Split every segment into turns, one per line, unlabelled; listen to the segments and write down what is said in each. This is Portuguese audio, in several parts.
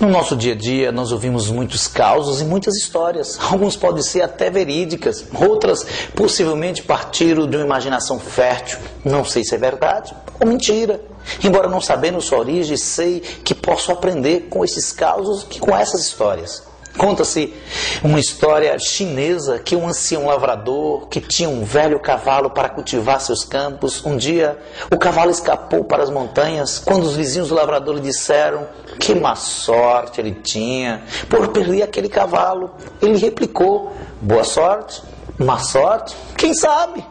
no nosso dia a dia, nós ouvimos muitos causos e muitas histórias. Alguns podem ser até verídicas, outras possivelmente partiram de uma imaginação fértil. Não sei se é verdade ou mentira. Embora não sabendo sua origem, sei que posso aprender com esses causos e com essas histórias. Conta-se uma história chinesa que um ancião lavrador que tinha um velho cavalo para cultivar seus campos, um dia o cavalo escapou para as montanhas. Quando os vizinhos do lavrador lhe disseram que má sorte ele tinha por perder aquele cavalo, ele replicou: Boa sorte, má sorte, quem sabe?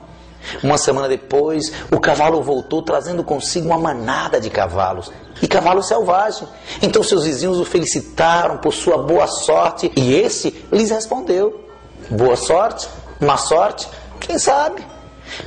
Uma semana depois, o cavalo voltou trazendo consigo uma manada de cavalos e cavalo selvagem. Então seus vizinhos o felicitaram por sua boa sorte e esse lhes respondeu: Boa sorte, má sorte, quem sabe?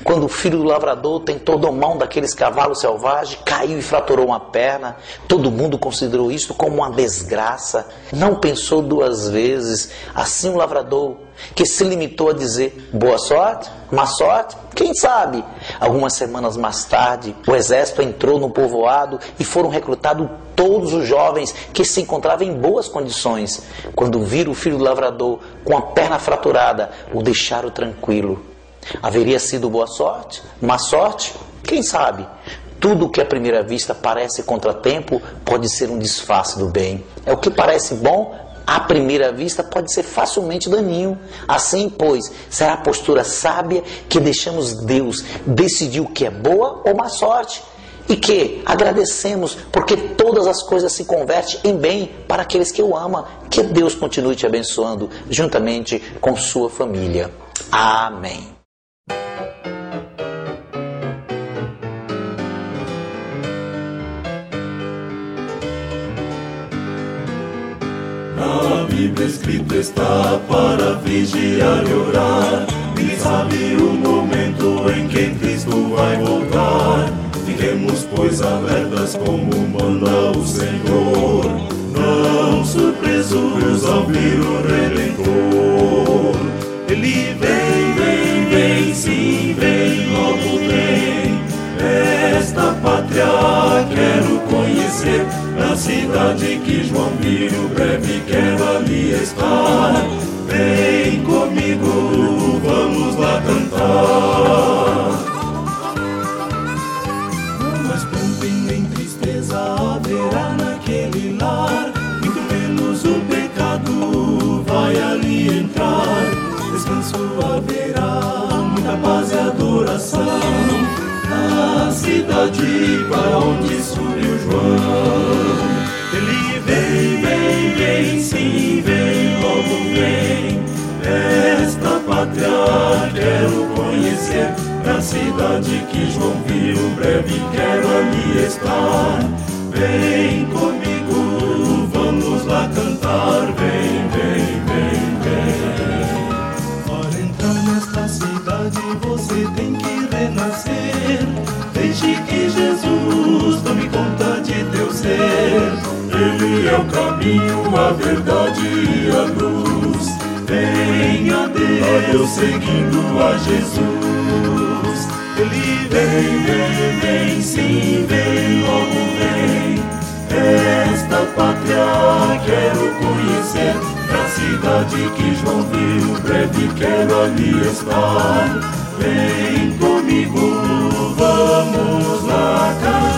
Quando o filho do lavrador tentou domar um daqueles cavalos selvagens, caiu e fraturou uma perna. Todo mundo considerou isso como uma desgraça. Não pensou duas vezes. Assim o lavrador, que se limitou a dizer boa sorte, má sorte, quem sabe? Algumas semanas mais tarde, o exército entrou no povoado e foram recrutados todos os jovens que se encontravam em boas condições. Quando viram o filho do lavrador com a perna fraturada, o deixaram tranquilo Haveria sido boa sorte? Má sorte? Quem sabe? Tudo que à primeira vista parece contratempo pode ser um disfarce do bem. É o que parece bom à primeira vista pode ser facilmente daninho. Assim, pois, será a postura sábia que deixamos Deus decidir o que é boa ou má sorte. E que agradecemos porque todas as coisas se convertem em bem para aqueles que o amam. Que Deus continue te abençoando juntamente com sua família. Amém.
Bíblia escrito está para vigiar e orar. Ninguém sabe o momento em que Cristo vai voltar. Fiquemos, pois, alertas como manda o Senhor. Não surpresos ao vir o Redentor. Ele vem, vem, vem, sim, vem, logo vem. Esta pátria quero conhecer cidade que João viu, breve quero ali estar. Vem comigo, vamos lá cantar. Mas pranto nem tristeza haverá naquele lar, muito menos o pecado vai ali entrar. Descanso haverá, muita paz e adoração na cidade para onde subiu João. Ele vem, vem, vem, sim, vem, logo vem. Esta pátria quero conhecer, na cidade que João viu, breve quero ali estar. Vem comigo, é o caminho, a verdade e a luz. Venha Deus eu seguindo a Jesus. Ele vem, vem, vem, sim, vem, logo vem. Esta pátria quero conhecer, na cidade que João viu, breve quero ali estar. Vem comigo, vamos lá cantar.